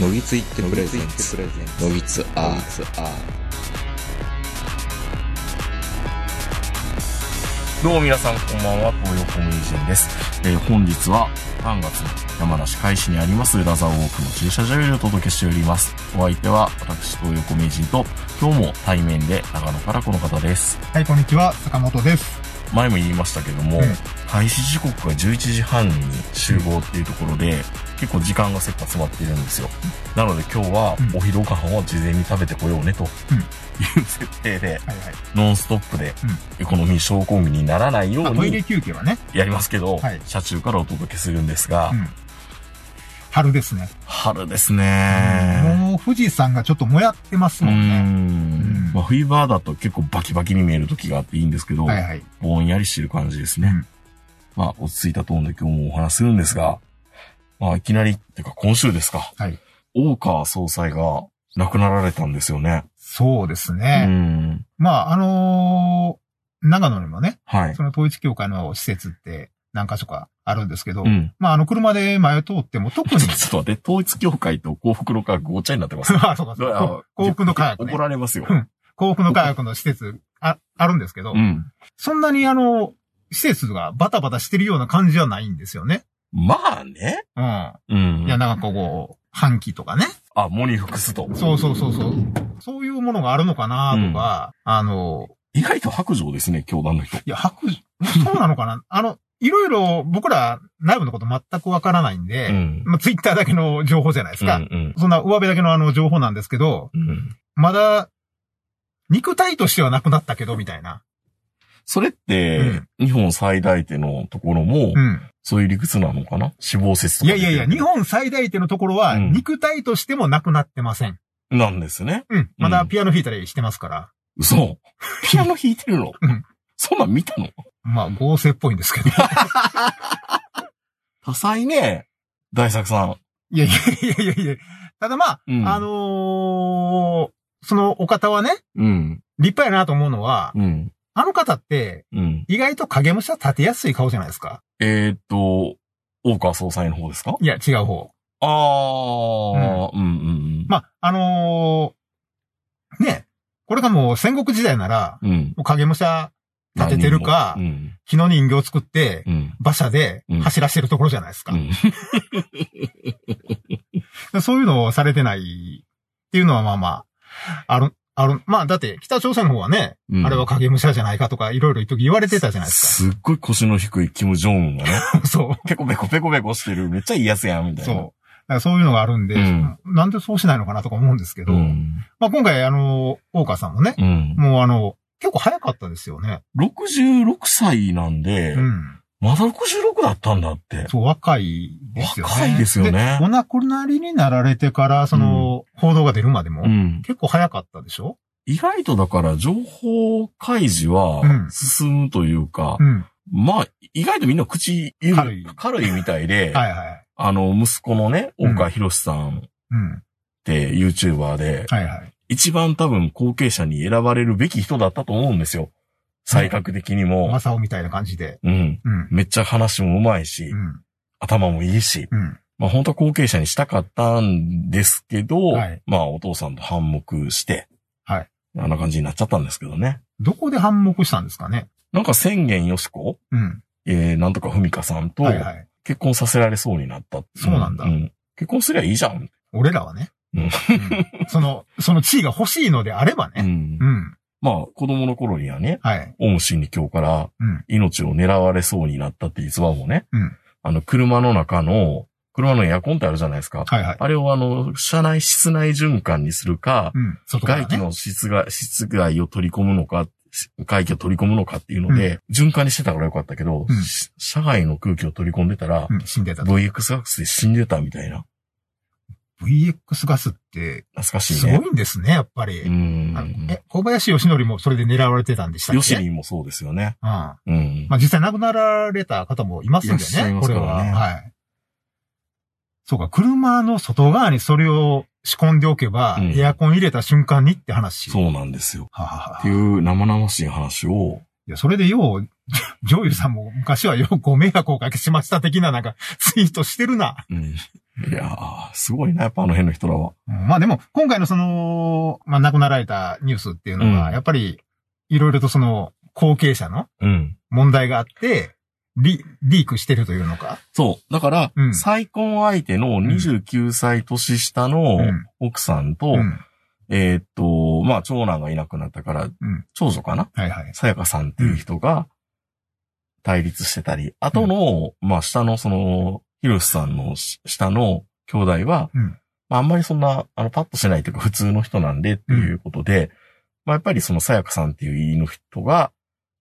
のぎついってプレゼンツのぎつアーどうも皆さんこんばんは、東横名人です。えー本日は3月の山梨海市にありますラザーウォークの駐車場よりお届けしております。お相手は私、東横名人と今日も対面で長野からこの方です。はい、こんにちは、坂本です。前も言いましたけども、うん開始時刻が11時半に集合っていうところで、結構時間が切羽詰まっているんですよ。なので今日はうんお昼ご飯を事前に食べてこようねとうんいう設定で、はいはい。ノンストップでエコノミー症候群にならないようまあ、トイレに休憩はね、やりますけど、はい車中からお届けするんですが、うん。春ですね。春ですね。もう富士山がちょっともやってますうもんね。ん。まあ、冬場だと結構バキバキに見える時があっていいんですけど、はいはい。ぼんやりしてる感じですね。うんまあ、落ち着いたトーンで今日もお話しするんですが、まあ、いきなり、ってか今週ですか。はい。大川総裁が亡くなられたんですよね。そうですうね。ん。まあ、あのー長野にもね、はいそ。の統一教会の施設って何箇所かあるんですけど、うん。まあ、あの、車で前通っても特に ちょ、っと待って、統一教会と幸福の科学ごっちゃになってます。あ、そうか、そうか。幸福の科学ね怒。られますよ。幸福の科学の施設あ、あるんですけど、うん。そんなにあの、施設がバタバタしてるような感じはないんですよね。まあね。うん。うん。いや、なんかこう、半期とかね。あ、モニフクスと。そうそうそうそう。そういうものがあるのかなとか、あの、意外と白状ですね、教団の人。いや、白状、そうなのかな？あの、いろいろ僕ら内部のこと全くわからないんで、うん。まあ、ツイッターだけの情報じゃないですか。うんうん。そんな上辺だけのあの情報なんですけど、うん。まだ、肉体としてはなくなったけど、みたいな。それって、日本最大手のところも、うん。そういう理屈なのかな？死亡説とか。いやいやいや、日。本最大手のところは、うん肉体としてもなくなってません。なんですね。うん。まだピアノ弾いたりしてますから。嘘。ピアノ弾いてるの？うんそんなん見たの？まあ、合成っぽいんですけど。多彩ね。大作さん。いやいやいやいやいや。ただまあ、うんあのーそのお方はね、うん。立派やなと思うのは、うん。あの方って、うん。意外と影武者立てやすい顔じゃないですか。えーっと、大川総裁の方ですか？いや、違う方。あー、うん、うんうん。まあ、あのーね、これがもう戦国時代なら、うん。もう影武者立ててるかう、ん。木の人形を作って、うん。馬車で走らせてるところじゃないですかう。ん。そういうのをされてないっていうのはまあまあ、ある、ある。まあだって北朝鮮の方はね、うんあれは影武者じゃないかとかいろいろ一時言われてたじゃないですすっごい腰の低いキム・ジョンウンがね、か。そう。ペコペコペコペコしてる、めっちゃいいやつやん、みたいな。そう。だからそういうのがあるんで、うんなんでそうしないのかなとか思うんですけど、うん。まあ今回あの、大川さんもね、うん。もうあの、結構早かったですよね。66歳なんで、うん。まだ66だったんだって。そう、若いですよね。若いですよねお亡くなりになられてから、その、報道が出るまでも、うん。結構早かったでしょ？意外とだから情報開示はうん進むというか、うん。まあ、意外とみんな口緩軽い軽いみたいで、はいはい。あの、息子のね、うん大川博さんっうん。て YouTuber で、はいはい。一番多分後継者に選ばれるべき人だったと思うんですよ。才覚的にも。マサオみたいな感じで。うん。うん。めっちゃ話も上手いし、うん。頭もいいし、うん。まあ本当は後継者にしたかったんですけど、はいまあお父さんと反目して、はい。あんな感じになっちゃったんですけどね。どこで反目したんですかね？なんか宣言よしこ、うん。えー、なんとかふみかさんとはいはい。結婚させられそうになった。そうなんだん。結婚すりゃいいじゃん。俺らはね。うんうんその、その地位が欲しいのであればね。うんう。ん。まあ子供の頃にはね、はい。オウム真理教からうん。命を狙われそうになったって逸話もね、うん。あの車の中の、車のエアコンってあるじゃないですか。はいはい。あれをあの、車内室内循環にするか、うん。外か。外気の室外、室外を取り込むのか、外気を取り込むのかっていうので、循環にしてたからよかったけど、うんし車外の空気を取り込んでたら、うん。死んでたと。VX ガスで死んでたみたいな。VX ガスって、懐かしいね。すごいんですね、やっぱり。え、小林義則もそれで狙われてたんでしたっけ？ヨシリンもそうですよね。うん。まうん。あ実際亡くなられた方もいますんでいらっしゃいね、まこれは。はい。そうか、車の外側にそれを仕込んでおけば、うんエアコン入れた瞬間にって話。う。そうなんですよ。はははっていう生々しい話を、いや、それでようジョイルさんも昔はよくご迷惑をおかけしました的ななんかツイートしてるな。うん。いやー、すごいな、やっぱあの辺の人らは。うんまあでも、今回のその、まあ亡くなられたニュースっていうのは、うんやっぱり、いろいろとその、後継者のうん。問題があって、リ、リークしてるというのか。そう。だから、うん再婚相手の29歳年下のうん奥さんと、うん。えーっと、まあ、長男がいなくなったから、ん長女かな？はいはい。さやかさんっていう人が対立してたり、後の、まあ、下のその、ひろしさんのし下の兄弟は、うんまあ、あんまりそんな、あの、パッとしないというか普通の人なんでっていうことで、まあ、やっぱりそのさやかさんっていう言いの人が、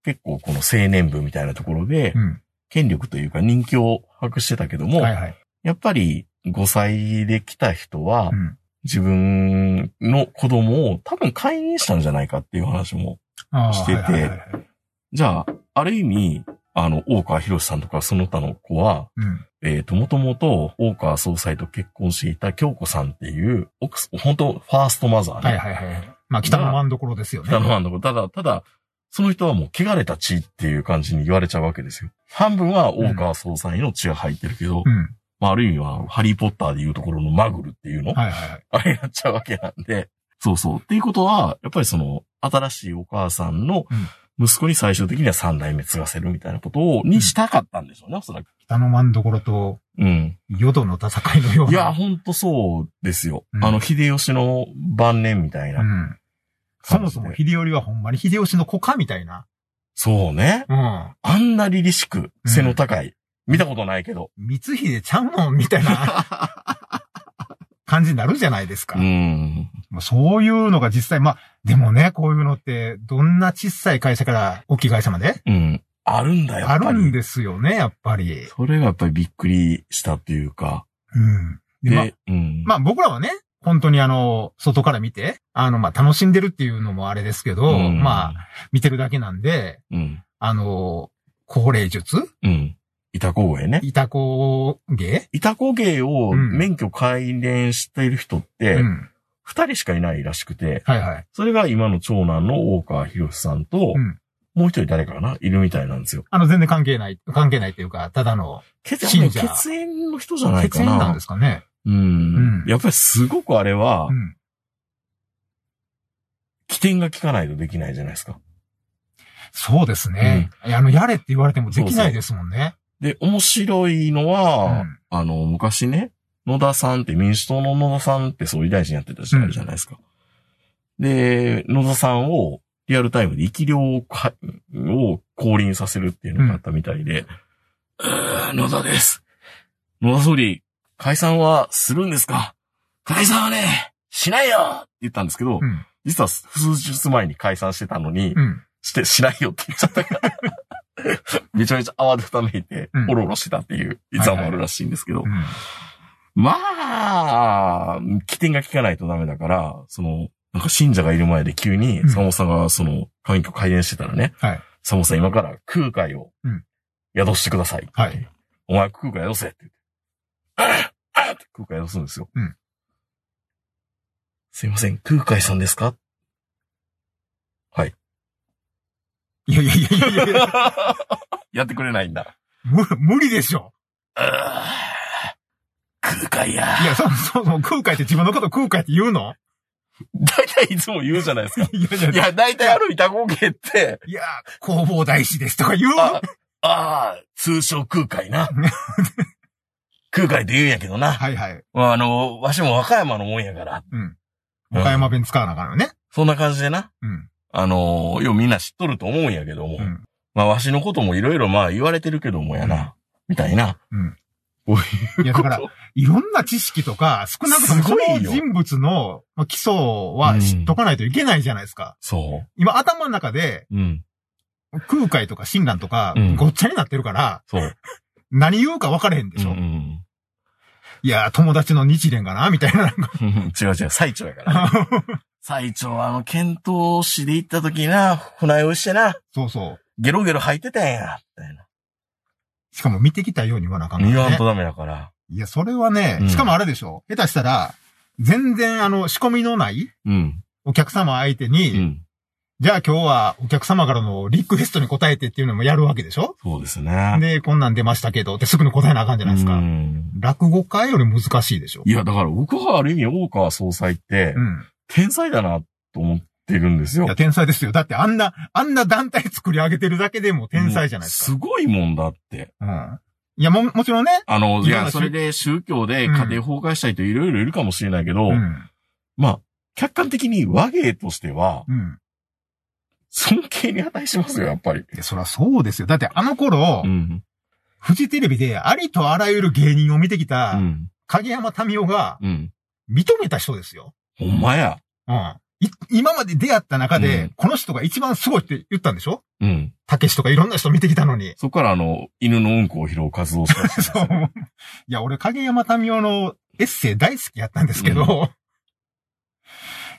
結構この青年部みたいなところで、うん。権力というか人気を博してたけども、はいはい。やっぱり5歳で来た人はう、ん。自分の子供を多分解任したんじゃないかっていう話もしててはいはいはいはいじゃあ、ある意味、あの、大川博さんとかその他の子は、うん。えっ、と、もともと大川総裁と結婚していた京子さんっていう、奥す、本当ファーストマザーね。はいはいはい。まあ、北の真ん所ですよね。北のファンの子。ただ、ただ、その人はもう汚れた血っていう感じに言われちゃうわけですよ。半分は大川総裁の血が入ってるけど、うん。まあ、ある意味は、ハリーポッターでいうところのマグルっていうの、はいはいはい。あれになっちゃうわけなんで。そうそう。っていうことは、やっぱりその、新しいお母さんの息子に最終的には三代目継がせるみたいなことを、にしたかったんでしょうね、おそらく。北の真ん所とうん。淀の戦いのような。いや、ほんとそうですよ。うんあの、秀吉の晩年みたいな。うん。そもそも秀頼はほんまに秀吉の子かみたいな。そうね。うん。あんな凛々しく、背の高い。見たことないけど。光秀ちゃうもんみたいな 感じになるじゃないですか。うん。もうそういうのが実際、まあ、でもね、こういうのって、どんな小さい会社から大きい会社まで？うん。あるんだよ、やあっぱり。るんですよね、やっぱり。それがやっぱりびっくりしたっていうか。うん。で、で、まあ、うん。まあ僕らはね、本当にあの、外から見て、あの、まあ楽しんでるっていうのもあれですけど、うんまあ、見てるだけなんで、うん。あの、高齢術？うん。板工芸ね。板工芸板工芸をうん免許改練している人ってう、ん。二人しかいないらしくて、はいはい。それが今の長男の大川博さんと、うんもう一人誰かかな？いるみたいなんですよ。あの、全然関係ない、関係ないっていうか、ただの血信者血縁の人じゃないかな。血縁なんですかね。うん。うんやっぱりすごくあれはう、ん。起点が効かないとできないじゃないですか。そうですね。いやあの、やれって言われてもできないですもんね。で、面白いのは、うんあの、昔ね、野田さんって民主党の野田さんって総理大臣やってた時代じゃないですか。で、野田さんをリアルタイムで生き量を降臨させるっていうのがあったみたいで、うーん野田です。野田総理、解散はするんですか？解散はね、しないよって言ったんですけど、うん。実は数日前に解散してたのに、うん。して、しないよって言っちゃったから。めちゃめちゃ泡でふためいてうん、おろおろしてたっていう逸話もあるらしいんですけど。うん。まあ、起点が効かないとダメだから、その、なんか信者がいる前で急に、うんサモさんがその、免許改伝してたらね、はい。サモさん今から空海をうん、宿してください。はい。お前空海宿せって言って。あああって空海宿すんですよ。うんすいません、空海さんですか？はい。いやいやいやいやいや、やってくれないんだ。無無理でしょ。あー空海や。いや、そ、そ、そ、空海って自分のこと空海って言うの？大体いつも言うじゃないですか。いやいやいや、大体ある板合計って、いや、弘法大師ですとか言うあ、ああ、通称空海な。空海って言うんやけどな。はいはい。まあ、あの、わしも和歌山のもんやから。うん。岡山弁使わなあかんよね。そんな感じでな。うん。あの、ようみんな知っとると思うんやけども。うん。まあ、わしのこともいろいろまあ言われてるけどもやな。うんみたいな。うん。いやだからいろんな知識とか、少なくともその人物のまあ基礎は知っとかないといけないじゃないですか。そ今頭の中でう。うん。空海とか親鸞とかうんごっちゃになってるから、そう。何言うか分かれへんでしょ。うんうんいや、友達の日蓮かなみたいな。違う違う、最長やから、ね。最長はあの、検討市で行った時な、船酔いしてな、そうそう。ゲロゲロ吐いてたんや、みたいな。しかも見てきたように言わなあかんからね言わんと。ダメだから。いや、それはねう、んしかもあれでしょ。下手したら、全然あの、仕込みのないうん。お客様相手うに、ん。じゃあ今日はお客様からのリクエストに答えてっていうのもやるわけでしょそうですね。で、こんなん出ましたけどってすぐに答えなあかんじゃないですか。うん落語家より難しいでしょ。いや、だから僕はある意味、大川総裁ってう、ん。天才だなと思ってるんですよいや、。天才ですよ。だってあんな、あんな団体作り上げてるだけでも天才じゃないですか。すごいもんだって。うん。いや、も、もちろんね。あの、いや、それで宗教で家庭崩壊した人いろいろいるかもしれないけど、うん。まあ、客観的に和芸としては、うん。尊敬に値しますよ、やっぱり。いや、そりゃそうですよ。だってあの頃、うん。フジテレビでありとあらゆる芸人を見てきうた、ん。影山民夫がうん。認めた人ですよ。ほんまや。うん。い今まで出会った中で、うんこの人が一番すごいって言ったんでしょ？うん。たけしとかいろんな人見てきたのに。そこからあの、犬のうんこを拾う活動をしたりして そう。いや、俺、影山民夫のエッセイ大好きやったんですけど、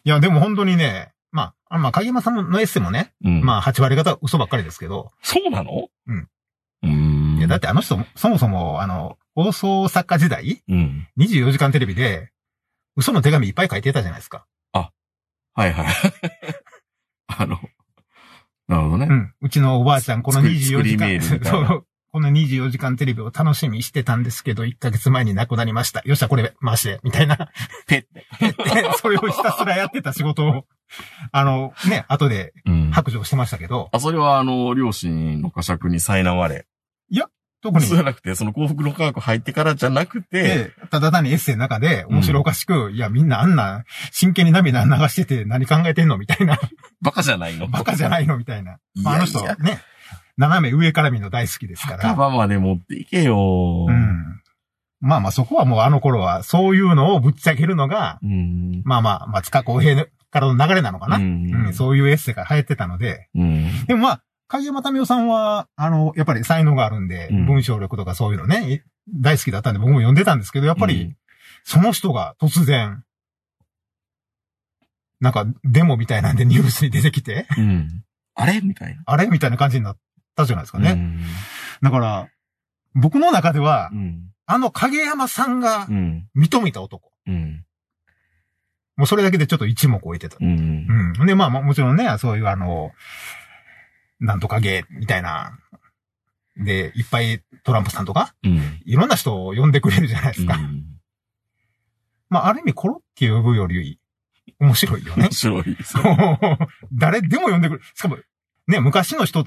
いや、でも本当にね、まあ、あまあ、影山さんのエッセイもね、うん。まあ、8割方嘘ばっかりですけど、そうなの？うん。うーん。いや、だってあの人、そもそも、あの、放送作家時代、うん。24時間テレビで、嘘の手紙いっぱい書いてたじゃないですか。はいはい。あの、なるほどね。うん。うちのおばあちゃん、この作り24時間、この24時間テレビを楽しみにしてたんですけど、1ヶ月前に亡くなりました。よっしゃ、これ回して、みたいな。ペッて。でそれをひたすらやってた仕事を、あの、ね、後でうん。白状してましたけど、あ、それはあの、両親の呵責に苛まれ。特にそう、じゃなくて、その幸福の科学入ってからじゃなくて、で、ただ単にエッセイの中で面白おかしく、いや、みんなあんな真剣に涙流してて何考えてんのみたいな、バカじゃないの。バカじゃないのみたいな。まあ、あの人いやいやね、斜め上から見るの大好きですから。墓場まで持っていけよ。うん。まあまあそこはもうあの頃はそういうのをぶっちゃけるのが、うん。まあまあ、松川公平からの流れなのかな。ううんん。そういうエッセイが流行ってたので。うん。でもまあ、影山民夫さんは、あの、やっぱり才能があるんで、うん文章力とかそういうのね、い大好きだったんで僕も読んでたんですけど、やっぱり、その人が突然、なんかデモみたいなんでニュースに出てきて、うん、うん。あれみたいな。あれみたいな感じになったじゃないですかね。うん。だから、僕の中ではう、ん。あの影山さんがうん。認めた男。うん。もうそれだけでちょっと一目置いてた。うん。うん。で、まあ、ももちろんね、そういうあの、なんとかゲーみたいな。で、いっぱいトランプさんとか、うん。いろんな人を呼んでくれるじゃないですか。うんまあ、ある意味コロッケ呼ぶより面白いよね面。白いですよ。誰でも呼んでくる。しかも、ね、昔の人、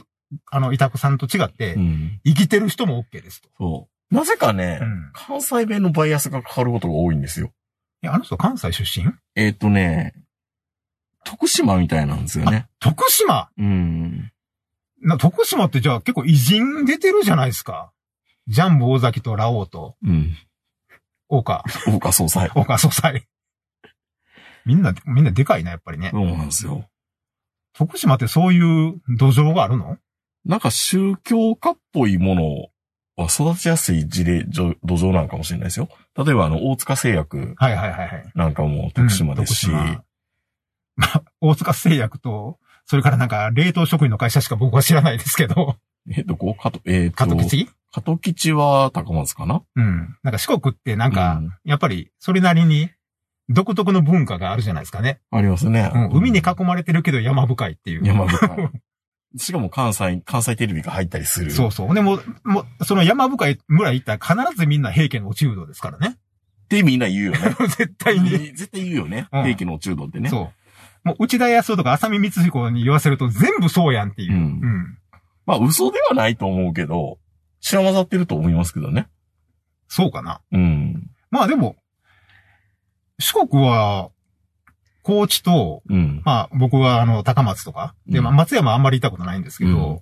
あの、イタコさんと違って、うん。生きてる人も OK ですと。そう。なぜかね、うん。関西弁のバイアスがかかることが多いんですよ。いや、あの人関西出身？えっ、とね、徳島みたいなんですよね。徳島？うん。な徳島ってじゃあ結構偉人出てるじゃないですか。ジャンボ大崎とラオウと、うん。大川、大川総裁。大川総裁。みんな、みんなでかいな、やっぱりね。そうなんですよ。徳島ってそういう土壌があるの？なんか宗教家っぽいものは育ちやすい事例、土壌なのかもしれないですよ。例えばあの、大塚製薬はいはいはいはい。なんかも徳島ですし、うんまあ、大塚製薬と、それからなんか冷凍食品の会社しか僕は知らないですけど、えっと、こ？う、かと、えっ、と、加藤吉加藤吉は高松かな？うん。なんか四国ってなんか、うんやっぱりそれなりに独特の文化があるじゃないですかね。ありますね。うん、海に囲まれてるけど山深いっていう。山深い。しかも関西、関西テレビが入ったりする。そうそう。でも、もう、その山深い村行ったら必ずみんな平家の落ちうどですからね。ってみんな言うよね。絶対に。絶対言うよね。うん兵器の中道ってね。そう。もう内田康夫とか浅見光彦に言わせると全部そうやんっていう。うんうん。まあ嘘ではないと思うけど、知ら混ざってると思いますけどね。そうかな。うん。まあでも、四国は、高知と、うん。まあ僕はあの、高松とか、で、まあうん松山あんまり行ったことないんですけど、うん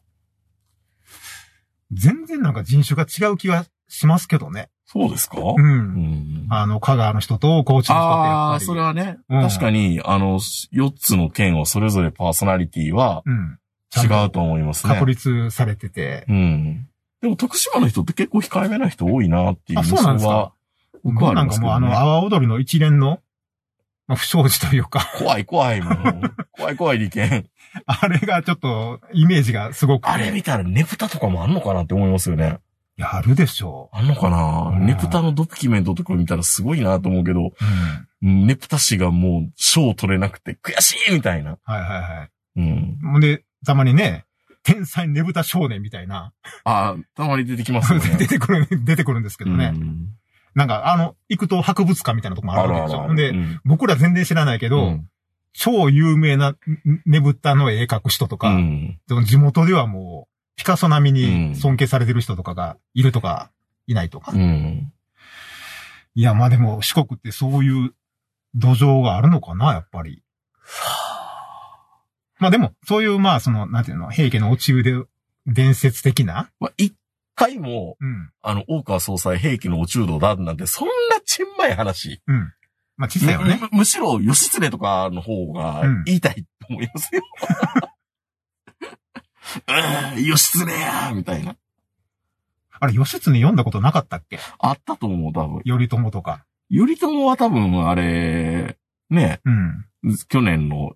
全然なんか人種が違う気がしますけどね。そうですか？う。うんん。あの、香川の人と高知の人ってやああ。それはね、うん確かに、あの、4つの県をそれぞれパーソナリティはうん。違うと思いますね。確立されてて。うん。でも徳島の人って結構控えめな人多いなっていうあ、印そうなんですか？僕僕はなんかもうあの。阿波踊りの一連の、まあ、不祥事というか、怖い怖いもう。怖い怖い利権。あれがちょっと、イメージがすごくて。あれ見たらネプタとかもあんのかなって思いますよね。いや、あるでしょあんのかな、うんネプタのドキュメントとか見たらすごいなと思うけど、う。うん。ネプタ氏がもう賞取れなくて悔しいみたいな。はいはいはい。うん。ほんで、たまにね、天才ねぶた少年みたいな、あ、たまに出てきますよね。出てくる、出てくるんですけどね。うんなんか、あの、行くと博物館みたいなとこもあるわけでしょ。ほんで、うん僕ら全然知らないけど、うん超有名なねぶたの絵描く人とか、うんでも地元ではもう、ピカソ並みうんに尊敬されてる人とかがいるとか、いないとか。うん。いや、まあでも四国ってそういう土壌があるのかな、やっぱり。まあでも、そういう、まあその、なんていうの、平家の落ち腕伝説的な、まあ、一回も、うん、あの、大川総裁兵器のお中道だなんて、そんなちんまい話。うん。まあ小さいよね。むむしろ、義経とかの方がうん言いたいと思いますよ。うん、義経やみたいな。あれ、義経読んだことなかったっけ？あったと思う、多分。頼朝とか。頼朝は多分、あれ、ね、うん。去年の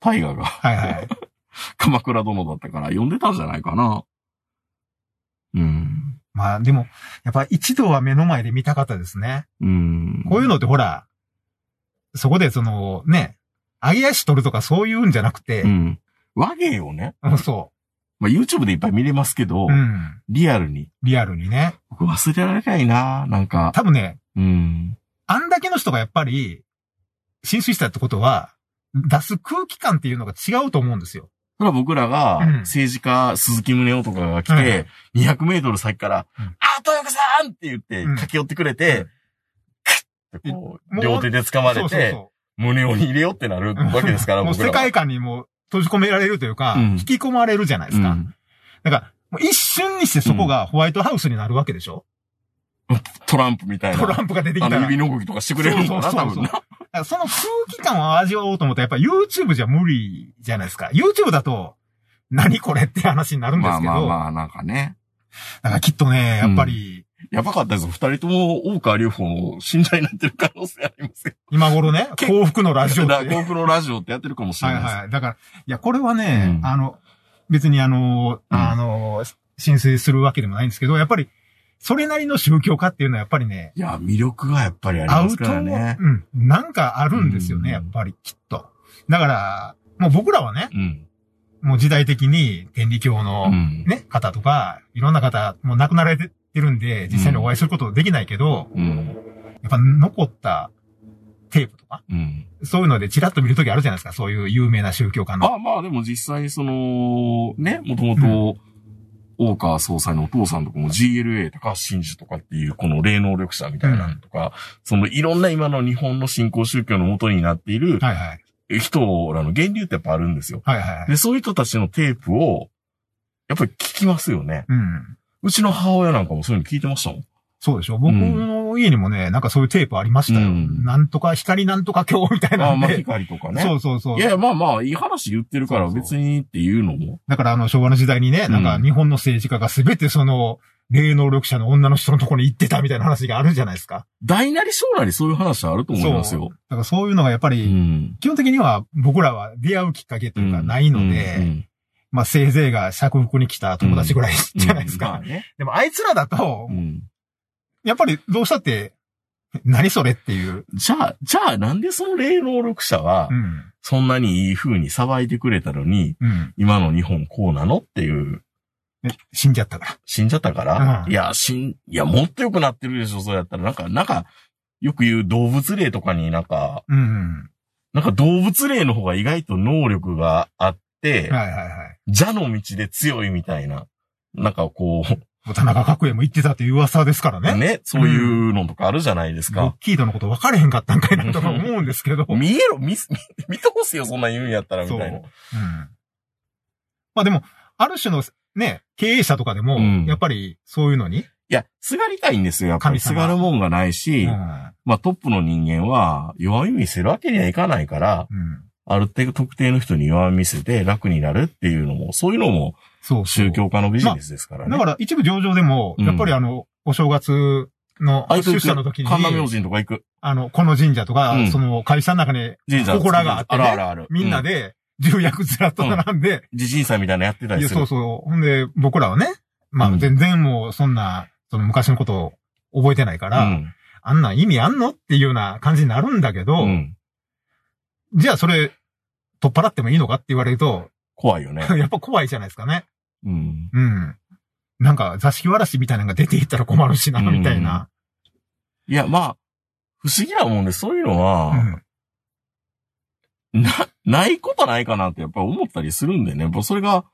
大河がはいはい。鎌倉殿だったから読んでたんじゃないかな。うん。まあでも、やっぱ一度は目の前で見たかったですね。うん。こういうのってほら、そこでその、ね、揚げ足取るとかそういうんじゃなくてう、ん。和芸をね、うん、そまあ、YouTube でいっぱい見れますけど、う。うん。リアルに。リアルにね。僕忘れられないななんか。多分ね、うん。あんだけの人がやっぱり、浸水したってことは、出す空気感っていうのが違うと思うんですよ。それは僕らがうん、政治家、鈴木宗男とかが来てい、200メートル先から、うんあ、豊子さんって言って、うん駆け寄ってくれて、クッてこもう、う両手で掴まれて、そ胸を入れようってなるう。わけですから、もう僕らは。世界観にもう閉じ込められるというか、うん引き込まれるじゃないですか。うんだから、もう一瞬にしてそこがホワイトハウスになるわけでしょ、トランプみたいな。トランプが出てきたら。あの指の動きとかしてくれるのかな、そうそうそうそう多分な。その空気感を味わおうと思ったらやっぱ YouTube じゃ無理じゃないですか。YouTube だと、何これって話になるんですまあけど。まあまあ、なんかね。だからきっとね、やっぱり、やばかったです。二人とも大川隆法の信者になってる可能性ありますよ。今頃ね、け幸福のラジオって。だから、GoPro ラジオってやってるかもしれはないいです。はい。だから、いや、これはね、うんあの、別にあの、うんあの、申請するわけでもないんですけど、やっぱり、それなりの宗教家っていうのはやっぱりね、いや、魅力がやっぱりありますからね。うん、なんかあるんですよね、うんやっぱり、きっと。だから、もう僕らはね、うん。もう時代的に天理教の、うん。ね、方とか、いろんな方、もう亡くなられてるんで、実際にお会いすることできないけど、うん。やっぱ残ったテープとか、うん。そういうのでチラッと見るときあるじゃないですか、そういう有名な宗教家の。まあまあ、でも実際、その、ね、もともと、大川総裁のお父さんとかも GLA 高橋真嗣とかっていう、この霊能力者みたいなのとか、そのいろんな今の日本の信仰宗教の元になっているはいはい。人らの源流ってやっぱあるんですよ。はいはいはい。で、そういう人たちのテープを、やっぱり聞きますよね。うん。うちの母親なんかもそういうの聞いてましたもん。そうでしょ僕の家にもね、なんかそういうテープありましたよ。うんなんとか光なんとか今日みたいああ、まあ。光とかね。そうそうそう。いや、まあまあ、いい話言ってるからそうそう別にっていうのも。だからあの昭和の時代にね、なんかうん日本の政治家がすべてその、霊能力者の女の人のところに行ってたみたいな話があるじゃないですか。大なり小なりそういう話はあると思いますよ。だからそういうのがやっぱうり、ん。基本的には僕らは出会うきっかけというかないので、うんまあせいぜいが釈福に来た友達ぐらいじゃないですか。うんまあね。でもあいつらだとう、んやっぱりどうしたって、何それっていう。じゃあ、じゃあなんでその霊能力者はう、ん。そんなにいい風に騒いでくれたのに、うん。今の日本こうなのっていう、ね死んじゃったから。死んじゃったから、うんいや、死ん、いや、もっと良くなってるでしょ、そうやったら。なんか、なんか、よく言う動物霊とかになんか、うんうん。なんか動物霊の方が意外と能力があって、はいはいはい。蛇の道で強いみたいな。なんかこ田中角栄も言ってたっていう噂ですからう、ね。ね、そういうのとかあるじゃないですか。ロッキードのこと分かれへんかったんかいなとか思うんですけど。見えろ、見す、見見てほしいよ、そんなん言うんやったら、み。たいな。うん。まあでも、ある種のね、経営者とかでも、うんやっぱりそういうのに、いや、すがりたいんですよ、やっぱり。すがるもんがないし、うん。まあトップの人間は弱み見せるわけにはいかないから、うん。ある程度特定の人に弱み見せて楽になるっていうのも、そういうのもそう宗教家のビジネスですからね。だから一部上場でも、うんやっぱりあの、お正月の出社の時に、神田明神とか行く。あの、この神社とか、うんその会社の中に、神社祠があってねあるあるある。みんなで。で、重役ずらっと並んで、地震祭みたいなのやってたりする。そうそう。ほんで、僕らはね、まうんあ全然もうそんな、その昔のことを覚えてないから、うん。あんなん意味あんのっていうような感じになるんだけど、うん。じゃあそれ、取っ払ってもいいのかって言われると、怖いよね。やっぱ怖いじゃないですかね。うん。うん。なんか、座敷わらしみたいなのが出ていったら困るしな、うんみたいな。いや、まあ、不思議なもんで、そういうのうは、ん。な、ないことないかなってやっぱり思ったりするんでね。やっぱそれが、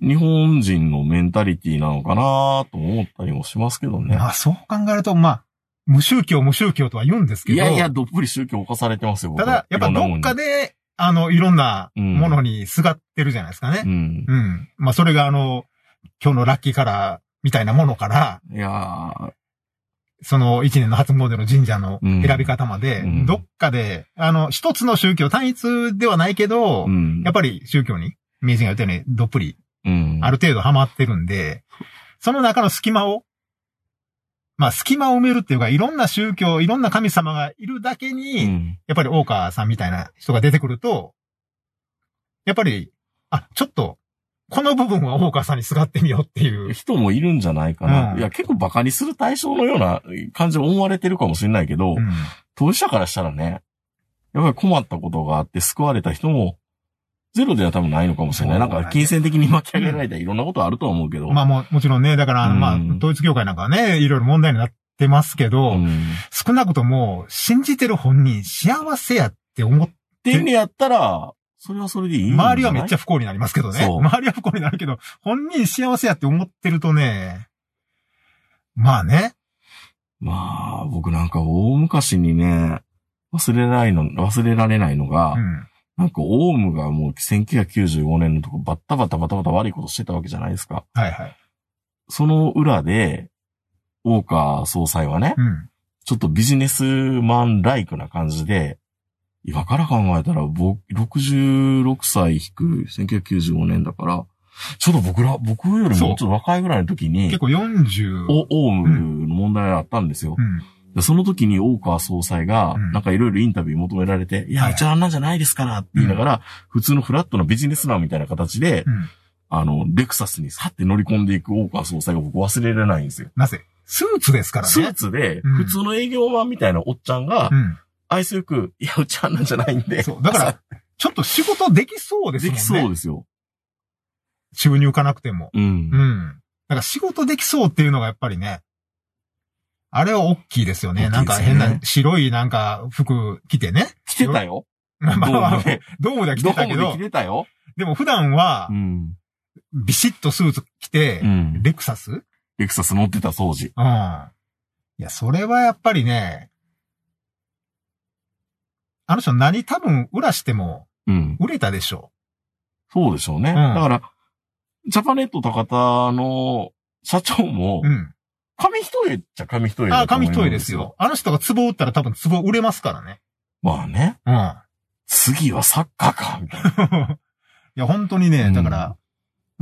日本人のメンタリティなのかなと思ったりもしますけどね。まあ、そう考えると、まあ、無宗教、無宗教とは言うんですけど。いやいや、どっぷり宗教犯されてますよ、ただ、やっぱどっかで、あの、いろんなものにすがってるじゃないですかね。うん。うん。まあ、それがあの、今日のラッキーカラーみたいなものから、いやー、その一年の初詣の神社のうん選び方まで、うんどっかで、あの、一つの宗教単一ではないけど、うん。やっぱり宗教に、名人が言ったように、どっぷり、うん。ある程度ハマってるんで、その中の隙間を、まあ、隙間を埋めるっていうか、いろんな宗教、いろんな神様がいるだけに、うん。やっぱり大川さんみたいな人が出てくると、やっぱり、あ、ちょっと、この部分は大川さんにすがってみようっていう。人もいるんじゃないかな。うんいや、結構バカにする対象のような感じで思われてるかもしれないけど、うん当事者からしたらね、やっぱり困ったことがあって救われた人も、ゼロでは多分ないのかもしれない。なんか金銭的に巻き上げられたいろんなことあるとは思うけど。まあも、もちろんね、だから、まあうん、統一教会なんかはね、いろいろ問題になってますけど、うん。少なくとも、信じてる本人幸せやって思っっていうのやったら、それはそれでいい周りはめっちゃ不幸になりますけどね。周りは不幸になるけど、本人幸せやって思ってるとね、まあね。まあ、僕なんか大昔にね、忘れないの、忘れられないのが、うん。なんかオウムがもう1995年のとこバッタバタバタバタ悪いことしてたわけじゃないですか。はいはい。その裏で、大川総裁はね、うん。ちょっとビジネスマンライクな感じで、今から考えたら、僕、66歳引く1995年だから、ちょっと僕ら、僕よりもちょっと若いぐらいの時に結、構40。お、オウムの問題があったんですよ。うん。でその時に大川総裁が、うんなんかいろいろインタビュー求められて、いや、はいうちはあんなんじゃないですからって言いながら、普通のフラットなビジネスマンみたいな形で、うん。あの、レクサスにさって乗り込んでいく大川総裁が僕忘れられないんですよ。なぜ？スーツですからね。スーツで、うん普通の営業マンみたいなおっちゃんがう、ん。愛想よく、いや、うちあんなんじゃないんで。そう。だから、ちょっと仕事できそうですね。できそうですよ。収入かなくても。うん。うん。だから仕事できそうっていうのがやっぱりね、あれは大きいですよね。大きないんか変な白いなんか服着てね。来てたよ。まあまあまあドームで、は着どてたけどこもで来、てたよ。でも普段はう、ん。ビシッとスーツ着てう、ん。レクサス？うん。レクサス乗ってた当時。いや、それはやっぱりね、あの人何多分裏してもうん。売れたでしょそうでしょうね。んだから、ジャパネット高田の社長もう。う、ん。紙一重っちゃ紙一重あ紙一重ですよ。。あの人が壺売ったら多分壺売れますからね。まあね。うん。次はサッカーか、みたいな。いや、本当にね、うんだから、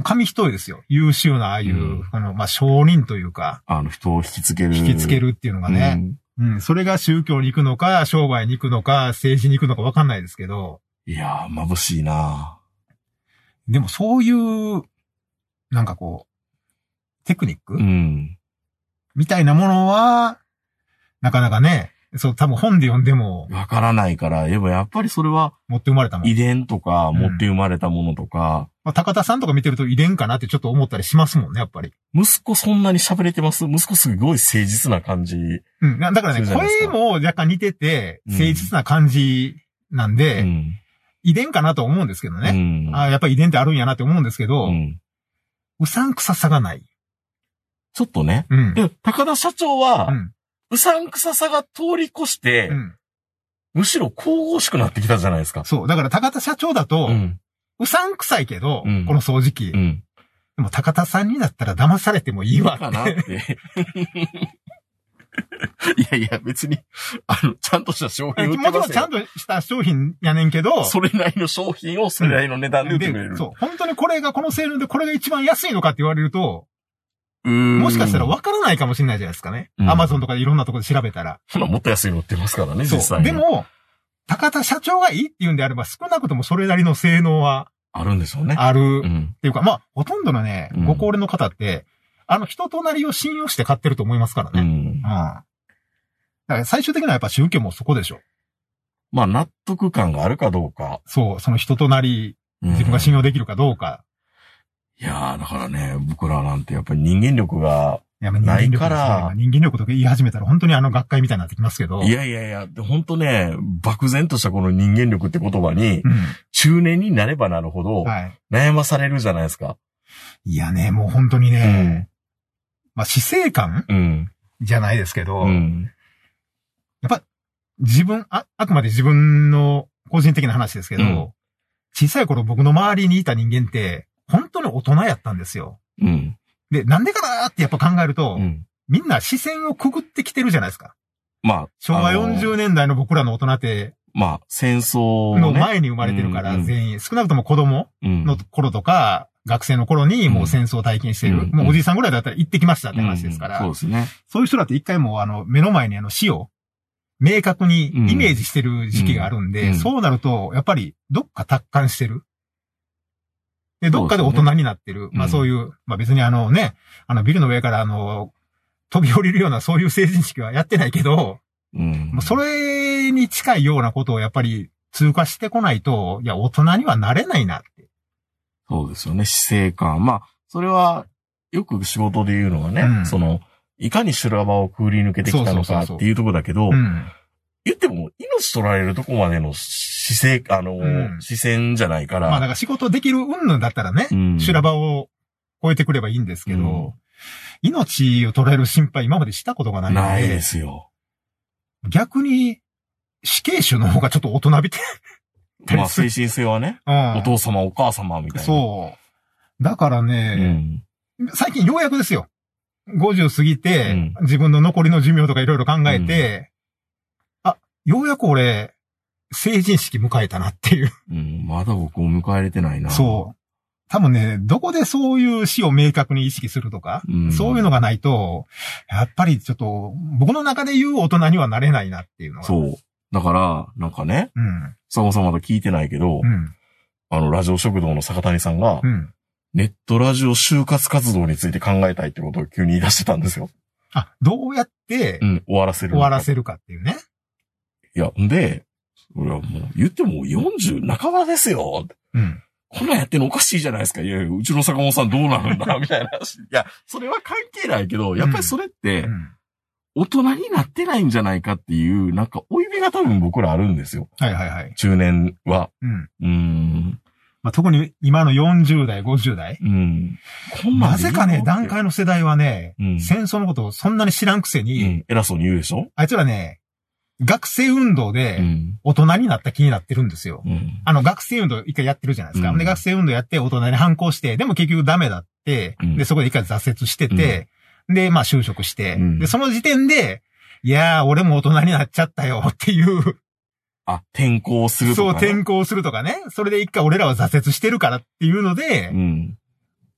紙一重ですよ。優秀な、ああいう、うんあの、まあ、商人というか、あの人を引きつける。引きつけるっていうのがね、うん、それが宗教に行くのか、商売に行くのか、政治に行くのかわかんないですけど、うん。いやー、眩しいなでもそういう、なんかこう、テクニック、うん。みたいなものは、なかなかね、そう、多分本で読んでもわからないから、でもやっぱりそれは持って生まれたもん。遺伝とか、ん持って生まれたものとか、まあ、高田さんとか見てると遺伝かなってちょっと思ったりしますもんね、やっぱり。息子そんなに喋れてます？息子すごい誠実な感じ。うん。なだからね、声も若干似てて、うん誠実な感じなんで、うん。遺伝かなと思うんですけどね。うん。あやっぱり遺伝ってあるんやなって思うんですけど、う。うんさんくささがない。ちょっとね。うん。で、高田社長はう、ん。うさんくささが通り越して、うん。むしろ神々しくなってきたじゃないですか。そう。だから高田社長だと、うん。うさんくさいけど、うんこの掃除機。うん。でも高田さんになったら騙されてもいいわかなっって。て。いやいや、別に、あの、ちゃんとした商品売ってもちろますよ。んちゃんとした商品やねんけど、それなりの商品をそれなりの値段で売ってくれる。でそう。本当にこれがこのセールでこれが一番安いのかって言われると、もしかしたら分からないかもしれないじゃないですかね。うんアマゾンとかでいろんなところで調べたら。ほら、もっと安いの売ってますからね、実。際に。で、も、高田社長がいいって言うんであれば、少なくともそれなりの性能はあるんでしょうね。ある。うっん。ていうか、まあ、ほとんどのねうん、ご高齢の方って、あの人となりを信用して買ってると思いますからね。うんうん。。だから最終的にはやっぱ宗教もそこでしょ。まあ納得感があるかどうか。そう、その人となり、うん自分が信用できるかどうか。いやー、だからね、僕らなんてやっぱり人間力が、ないからまあ人間力とか言い始めたら本当にあの学会みたいになってきますけど。いやいやいや、でほんとね、漠然としたこの人間力って言葉に、う中年になればなるほどん。、はい。悩まされるじゃないですか。いやね、もう本当にね、まあ、死生観うん。じゃないですけど、うん。自分、あ、あくまで自分の個人的な話ですけど、うん小さい頃僕の周りにいた人間って、本当に大人やったんですよ。うん。で、なんでかなーってやっぱ考えると、うん。みんな視線をくぐってきてるじゃないですか。まあ、昭和あの40年代の僕らの大人って、まあ、戦争のね前に生まれてるから、全員、少なくとも子供うんの頃とか、学生の頃にもう戦争を体験してる。うんもうおじいさんぐらいだったら行ってきましたって話ですから、うんそうですね。そういう人だって一回もうあの、目の前にあの死を明確にイメージしてる時期があるんで、そうなると、やっぱりどっか達観してる。で、どっかで大人になってる。まあそういう、まあ別にあのね、あのビルの上からあの、飛び降りるようなそういう成人式はやってないけど、うん。それに近いようなことをやっぱり通過してこないと、いや、大人にはなれないなって。そうですよね。死生観。まあ、それは、よく仕事で言うのがね、うんその、いかに修羅場をくぐり抜けてきたのそうそうそうそうかっていうところだけど、うん。言っても、命取られるとこまでの姿勢、あの、うん視線じゃないから、まあだから仕事できる云々だったらね、うん修羅場を超えてくればいいんですけど、うん命を取られる心配今までしたことがないので、ないですよ。逆に死刑囚の方がちょっと大人びて、まあ、精神性はね、うんお父様、お母様みたいな。そう。だからうね、ん。最近ようやくですよ。50過ぎて、うん自分の残りの寿命とかいろいろ考えて、あ、ようやく俺、成人式迎えたなっていう。うん。まだ僕を迎えれてないな。そう。多分ね、どこでそういう死を明確に意識するとか、うんそういうのがないと、やっぱりちょっと、僕の中で言う大人にはなれないなっていうのが。そう。だから、なんかね、うん。そもそもまだ聞いてないけど、うん。あの、ラジオ食堂の坂谷さんが、うん。ネットラジオ就活活動について考えたいってことを急に言い出してたんですよ。あ、どうやってうん、終わらせる。終わらせるかっていうね。いや、んで、俺はもう、言っても40半ばですよ。うん。こんなんやってんのおかしいじゃないですか。いやいや、うちの坂本さんどうなるんだ？みたいな話。いや、それは関係ないけど、やっぱりそれってう、ん。大人になってないんじゃないかっていう、なんか、追い目が多分僕らあるんですよ。はいはいはい。中年は。うん。うーん。まあ、特に今の40代、50代。うん。こんなんなぜかね、段階の世代はね、うん戦争のことをそんなに知らんくせうに、ん。偉そうに言うでしょ？あいつらね、学生運動うでん。大人になった気になってるんですよ。うん。あの、学生運動一回やってるじゃないですか。うんで、学生運動やって大人に反抗して、でも結局ダメだって、うんで、そこで一回挫折してて、で、まあ就職して、うんで、その時点で、いやー、俺も大人になっちゃったよっていう、あ、転校するそう、とか、ね。転校するとかね。それで一回俺らは挫折してるからっていうので、うん。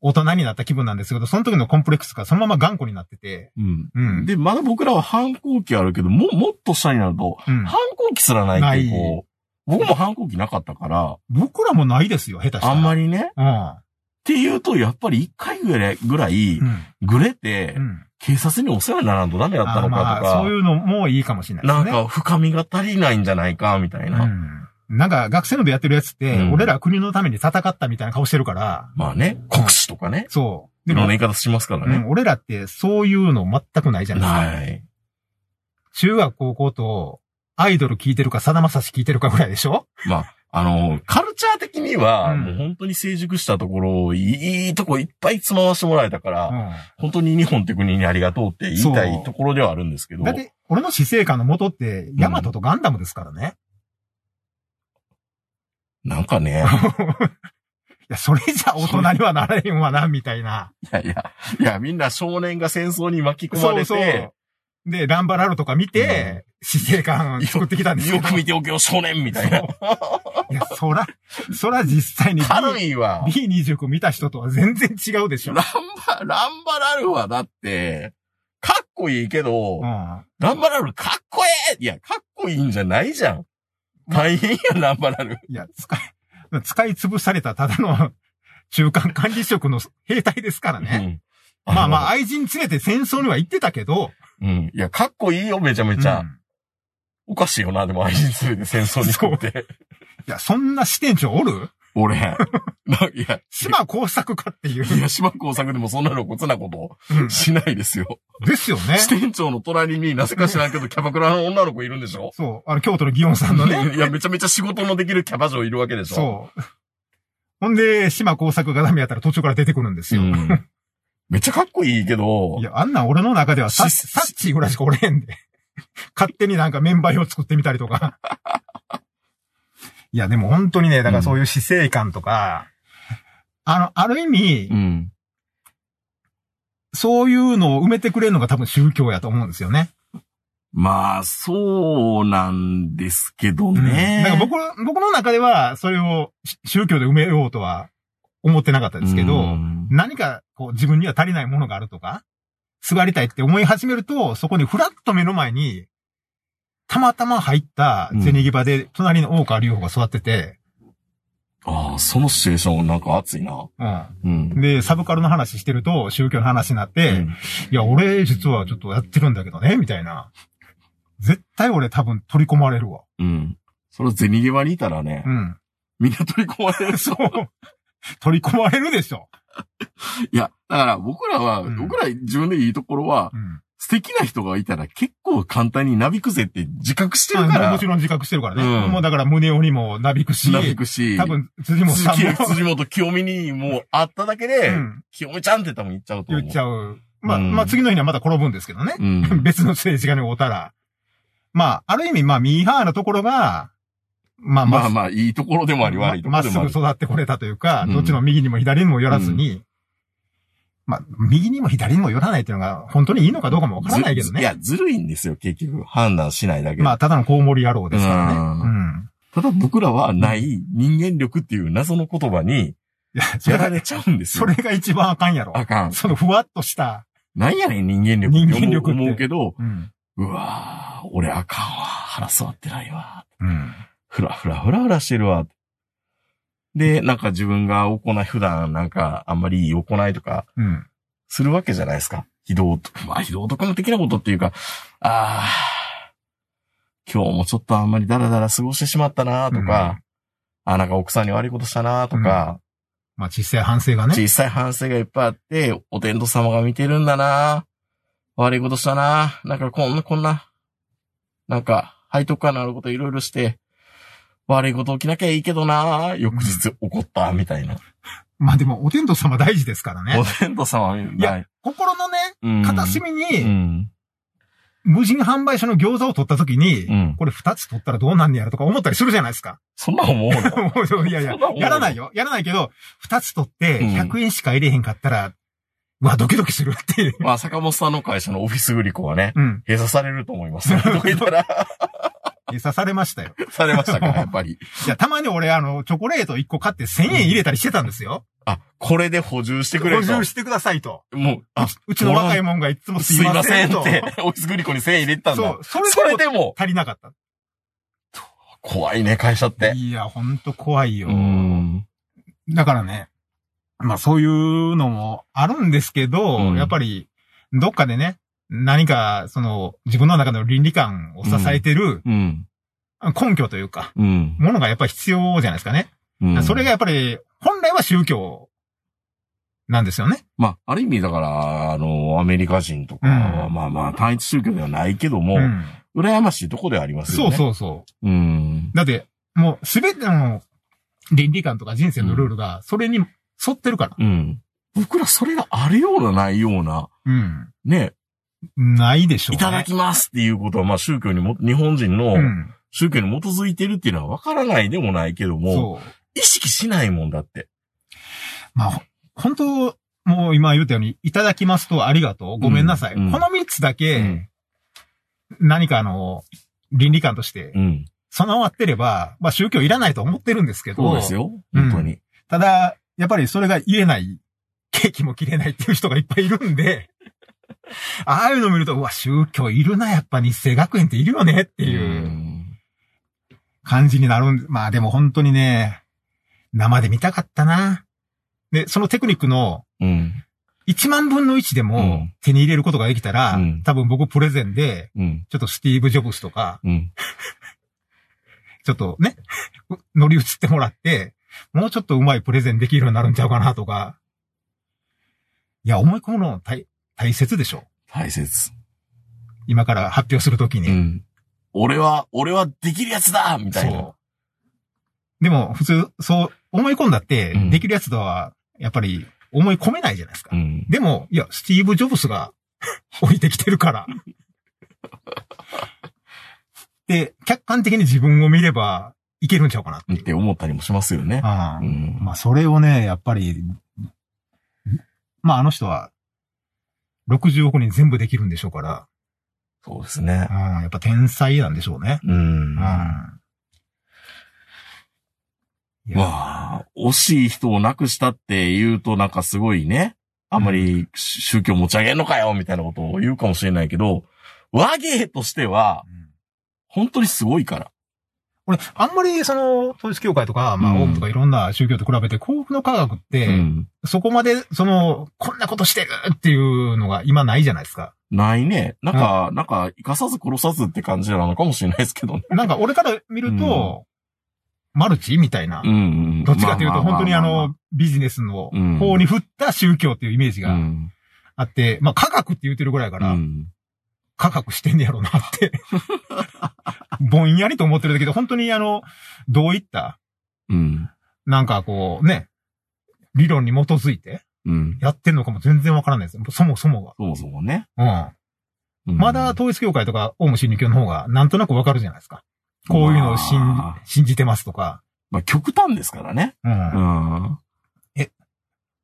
大人になった気分なんですけど、その時のコンプレックスがそのまま頑固になってて、うん。うん。で、まだ僕らは反抗期あるけど、も、もっと下になると、うん反抗期すらないってこう、僕も反抗期なかったから、僕らもないですよ、下手したら。あんまり。りね。うん。っていうと、やっぱり一回ぐらい、ぐらい、うん。ぐれて、うん。警察にお世話にならんとダメだったのかとあまあ、か、そういうのもいいかもしれないですね。なんか深みが足りないんじゃないか、みたいな。うん。なんか学生の部やってるやつって、うん俺ら国のために戦ったみたいな顔してるから、まあね、国士とかね、そう。いろんなで言い方しますからも、うんね。俺らってそういうの全くないじゃないですか。ない。中学高校と、アイドル聞いてるか、さだまさし聞いてるかぐらいでしょ？まあ、あの、カルチャー的には、うんもう本当に成熟したところをいい、とこいっぱいつまわしてもらえたから、うん。本当に日本って国にありがとうって言いたそいうところではあるんですけど。だって、俺の死生観の元って、ヤマトとガンダムですからね。なんかね、いや、それじゃ大人にはなれへんわな、みたいな。いやいや、いや、みんな少年が戦争に巻き込まれて、そうそう。で、ランバラルとか見て、死生観作ってきたんですよ。よく見ておけよ少年みたいな。いや、そら、そら実際に B- 軽いわ。B29 見た人とは全然違うでしょ。ランバ、ランバラルはだって、かっこいいけど、うん。ランバラルかっこええいや、かっこいいんじゃないじゃん。大変や、ランバラル。いや、使い、使い潰されたただの 中間管理職の兵隊ですからね。うん。まあまあ、あ愛人連れて戦争には行ってたけど、の。うん。いや、かっこいいよ、めちゃめちゃ。うんおかしいよな、でも愛人連れて戦争に行くって。いや、そんな支店長おる？俺、ないや、島工作家っていう。いや、島工作でもそんな露骨なことうんしないですよ。ですよね。支店長の隣になぜか知らんけど、キャバクラの女の子いるんでしょ？そう。あの、京都の祇園さんのね。いや、めちゃめちゃ仕事のできるキャバ嬢いるわけでしょそう。ほんで、島工作がダメやったら途中から出てくるんですよ。うんめっちゃかっこいいけどい、や、あんなん俺の中ではサッしサッチーぐらいしかおれへんで。勝手になんかメンバーを作ってみたりとか。いや、でも本当にね、だからそういう死生観とか、あの、ある意味う、ん。そういうのを埋めてくれるのが多分宗教やと思うんですよね。まあ、そうなんですけどうんね。だから僕、僕の中では、それをし宗教で埋めようとは思ってなかったですけど、うん何かこう自分には足りないものがあるとか、すがりたいって思い始めると、そこにフラッと目の前に、たまたま入った銭木場で、隣の大川隆法が座ってて、ああ、そのシチュエーションなんか熱いな。ううんん。。で、サブカルの話してると、宗教の話になって、うんいや、俺実はちょっとやってるんだけどね、みたいな。絶対俺多分取り込まれるわ。うん。それ銭際にいたらねう、ん。みんな取り込まれる。そう。取り込まれるでしょ。いや、だから僕らは、うん僕ら自分でいいところは、うん。素敵な人がいたら結構簡単になびくぜって自覚してるから。あもちろん自覚してるからね。うんもうだから胸折にもなびくし、なびくし、多分辻本さんも辻辻本清美にもう会っただけで、うん清美ちゃんって多分言っちゃうと思う。言っちゃう。まあ、うんまあ次の日にはまた転ぶんですけどね。うん。別の政治家に会うたら。まあ、ある意味、まあ、ミーハーなところが、まあ、まああ、まあ、いいところでもあり、悪いとこまっすぐろでもあり。育ってこれたというか、うんどっちの右にも左にも寄らずに、まあ、右にも左にも寄らないっていうのが、本当にいいのかどうかもわからないけどね。ずいや、ずるいんですよ、結局。判断しないだけで。まあ、ただのコウモリ野郎ですからね。ううんん。ただ僕らはない人間力っていう謎の言葉にいや、られちゃうんですよ。それが一番あかんやろ。あかん。そのふわっとした、なんやねん、人間力人間力って思うけど、うん。うわぁ、俺あかんわ。腹座ってないわ。うん。ふらふらふらふらしてるわ。で、なんか自分が行い、普段なんかあんまり行いとかうん。するわけじゃないですか。非道と、まあ非道徳の的なことっていうか、ああ、今日もちょっとあんまりダラダラ過ごしてしまったなとか、あ、なんか奥さんに悪いことしたなとか、まあ、小さい反省がね。小さい反省がいっぱいあって、お天道様が見てるんだな悪いことしたななんかこんな、こんな、なんか、背徳感のあることいろいろして、悪いこと起きなきゃいいけどな翌日起こった、みたいな。まあでも、お天道様大事ですからねお。天道様、いや心のね、うん片隅うに、ん。無人販売所の餃子を取った時に、うん。これ二つ取ったらどうなんねやろとか思ったりするじゃないですか。そんな思うの？いやいややらないよ。やらないけど、二つ取ってうん100円しか入れへんかったら、うわ、ドキドキするっていう。まあ、坂本さんの会社のオフィスグリコはね、うん。閉鎖されると思います。どたら、刺されましたよ。されましたか、やっぱり。いや、たまに俺、あの、チョコレート1個買って1000円入れたりしてたんですよ。あ、これで補充してくれると。補充してくださいと。もう、あ、うちの若いもんがいつもすいすいまませんと。せんって、オフィスグリコに1000円入れてたんだ。そう、それそれでも足りなかった。怖いね、会社って。いや、ほんと怖いよ。うん。だからね、まあそういうのもあるんですけど、うんやっぱり、どっかでね、何か、その、自分の中の倫理観を支えてるうん。根拠というか、うん。ものがやっぱり必要じゃないですかね。うんそれがやっぱり、本来は宗教なんですよね。まあ、ある意味だから、あの、アメリカ人とかは、うんまあまあ、単一宗教ではないけども、うん。羨ましいとこではありますよね。。そうそうそううんう。。だって、もうすべての倫理観とか人生のルールが、それに沿ってるから。うん。僕らそれがあるようなないような、うん。ね、ないでしょうね。いただきますっていうことは、まあ宗教にも、日本人のうん。宗教に基づいてるっていうのはわからないでもないけども。意識しないもんだって。まあ、ほ本当もう今言ったように、いただきますとありがとう、ごめんなさい。うんうんこの三つだうけ、ん。何かあの、倫理観としてうん。備わってれば、まあ宗教いらないと思ってるんですけど、そうですよ。うん本当に。ただ、やっぱりそれが言えない、ケーキも切れないっていう人がいっぱいいるんで、ああいうの見ると、うわ、宗教いるな、やっぱ日生学園っているよねっていううん感じになるんで、まあでも本当にね、生で見たかったな。で、そのテクニックのうん。1万分の1でうもん手に入れることができたら、うん多分僕プレゼンで、うん。ちょっとスティーブ・ジョブスとか、うん。ちょっとね、乗り移ってもらって、もうちょっとうまいプレゼンできるようになるんちゃうかなとか。いや、思い込むの大大切でしょ。大切。今から発表するときに。うん。俺は、俺はできるやつだみたいな。そう。でも、普通、そう、思い込んだってうん、できるやつとは、やっぱり、思い込めないじゃないですか。うん。でも、いや、スティーブ・ジョブスが 置いてきてるから。で、客観的に自分を見れば、いけるんちゃうかなっていう。って思ったりもしますよね。ああうん。まあ、それをね、やっぱり、まあ、あの人は、60億人全部できるんでしょうから、そうですねうん、。やっぱ天才なんでしょうね。うん。うん。まあ、惜しい人を亡くしたって言うとなんかすごいね、あんまり宗教持ち上げんのかよみたいなことを言うかもしれないけど、和芸としてはうん本当にすごいから。俺、あんまり、その、統一教会とか、まあ、うんオウムとかいろんな宗教と比べて、幸福の科学って、うん。そこまで、その、こんなことしてるっていうのが今ないじゃないですか。ないね。なんか、なんか、生かさず殺さずって感じなのかもしれないですけどね。なんか俺から見ると、マルチみたいな。うんうん。どっちかというと、本当にあの、ビジネスのうん方に振った宗教っていうイメージがうん。あって、まあ科学って言ってるぐらいから、うん。科学してんねやろうなって。ぼんやりと思ってるけど、本当にあの、どういった、うん。なんかこうね、理論に基づいてうん。やってんのかも全然わからないです。そもそもそもそもね。が。うん。うんまだ統一教会とか、オウム真理教の方が、なんとなくわかるじゃないですか。こういうのを信信じてますとか。まあ、極端ですからね。うんうん。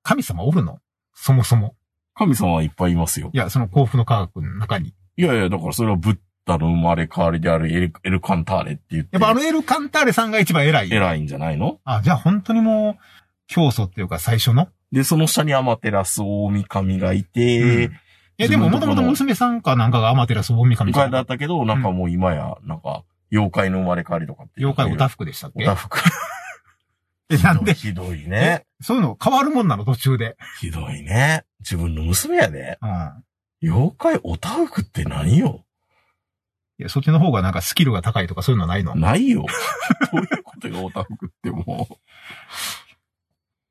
神様おるの？そもそも。神様はいっぱいいますよ。いや、その幸福の科学の中に。いやいや、だからそれはブッダの生まれ変わりであるエルエルカンターレって言って。やっぱあのエル・カンターレさんが一番偉い。偉いんじゃないの？あ、じゃあ本当にもう、教祖っていうか最初の？で、その下にアマテラス大神がいて、うんえ、でももともと娘さんかなんかがアマテラス大神みたいな。ったけど、なんかもう今や、なんか、妖怪の生まれ変わりとかって。妖怪オタフクでしたっけオタフク。え、なんでひどいね。そういうの変わるもんなの途中で。ひどいね。自分の娘やで。うん。妖怪オタフクって何よ？いや、そっちの方がなんかスキルが高いとかそういうのないの？ないよ。どういうことよ、オタフクってもう。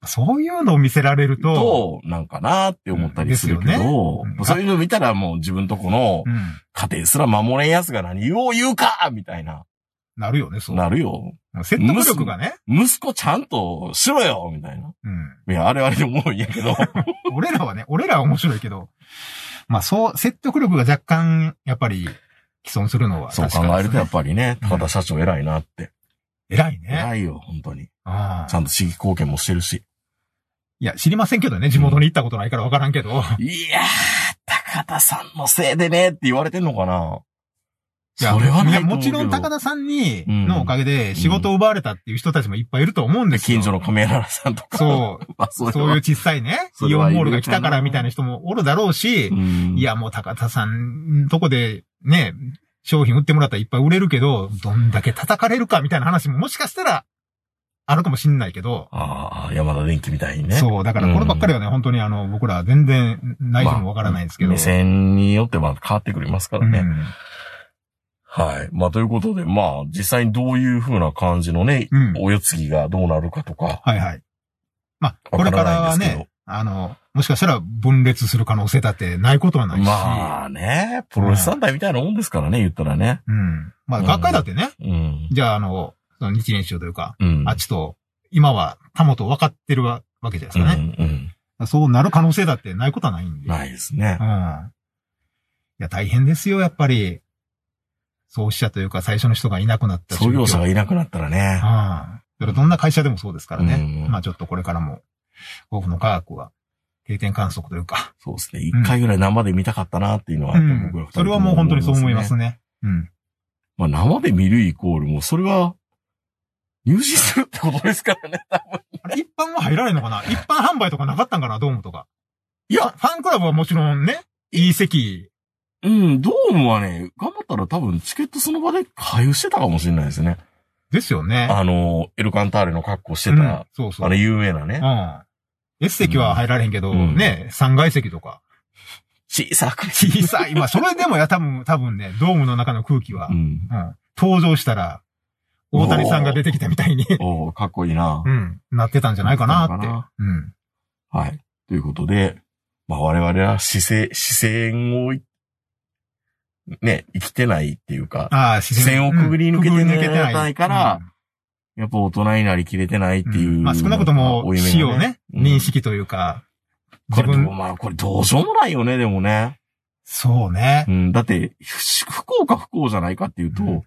そういうのを見せられると、と、なんかなって思ったりするけど、ねうんそういうの見たらもう自分とこのうん。家庭すら守れんやつが何を言うかみたいな、なるよね、そう。なるよ。説得力がね。息子ちゃんとしろよみたいな。うん。いや、あれあれでおもろいんやけど。俺らはね、俺らは面白いけど、まあそう、説得力が若干、やっぱり、既存するのはそう考えるとやっぱりね、うん高田社長偉いなって。偉いね。偉いよ、本当に。ああちゃんと地域貢献もしてるし。いや、知りませんけどね、地元に行ったことないからわからんけど。いやー、高田さんのせいでねって言われてんのかないやそれはないやと思うけど。もちろん高田さんに、うんのおかげで仕事を奪われたっていう人たちもいっぱいいると思うんですよ。近所の亀原さんとか。そう。まあ、そそういう小さいね、イオンモールが来たからみたいな人もおるだろうし、うんいや、もう高田さんとこでね、商品売ってもらったらいっぱい売れるけど、どんだけ叩かれるかみたいな話ももしかしたらあるかもしんないけど、ああ、山田電機みたいにね。そう、だからこればっかりはね、本当にあの、僕ら全然内情もわからないんですけど。目線によっては変わってくりますからね。うんはい。まあ、ということで、まあ、実際にどういう風な感じのね、うんお世継ぎがどうなるかとか。はいはい。まあ、これからはね、あの、もしかしたら分裂する可能性だってないことはないし。まあね、プロレス団体みたいなもんですからね、言ったらね。うん。まあ、うん学会だってね、うん。じゃああの、その日蓮宗というか、うん。あっちと、今は他もと分かってるわわけじゃないですかね。うんうん。そうなる可能性だってないことはないんで。ないですねう。ん。いや、大変ですよ、やっぱり。創始者というか最初の人がいなくなった創業者がいいなくなったらね。うん。どんな会社でもそうですからね。うんまあちょっとこれからも、甲府の科学は定点観測というか。そうですね。一回ぐらい生で見たかったなっていうのは、うん僕ら二人とそれはもう本当にそう思いますね。ね。うん。まあ生で見るイコールもうそれは、入信するってことですからね、多分。あれ一般は入られるのかな？一般販売とかなかったんかな？ドームとか。いや、ファンクラブはもちろんね、いい席。うん、ドームはね、頑張ったら多分チケットその場で回遊してたかもしれないですね。ですよね。あの、エルカンターレの格好してうんた、そうそう。あれ有名なね。うん。S 席は入られへんけど、うんね、3階席とか。小さく。小さい。まあ、それでもや、多分、多分ね、ドームの中の空気は、ううん、ん。登場したら、大谷さんが出てきたみたいに、おーかっこいいなう。ん、なってたんじゃないかなって。うん。はい。ということで、まあ我々は視線、視線をい、ね、生きてないっていうか、ああ、自線をくぐり抜けてないからやっぱ大人になりきれてないっていう。うんまあ少なくとも死をね、うん認識というか、これまあこれどうしようもないよね、でもね。そうねう。ん、だって、不不幸か不幸じゃないかっていうと、うん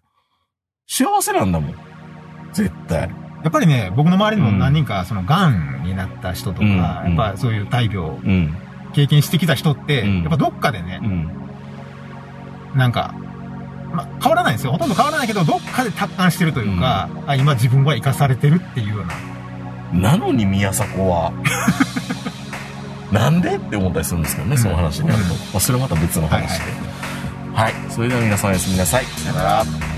幸せなんだもん。絶対。やっぱりね、僕の周りにも何人か、その、癌になった人とか、うんやっぱそういう大病、うん。経験してきた人って、うんやっぱどっかでねう、ん。なんか、まあ、変わらないんですよ。ほとんど変わらないけど、どっかで達観してるというか、あ、今自分は生かされてるっていうような。なのに宮迫は、なんでって思ったりするんですけどね、その話になると。まあ、それはまた別の話で。はい。それでは皆さんおやすみなさい。さよなら。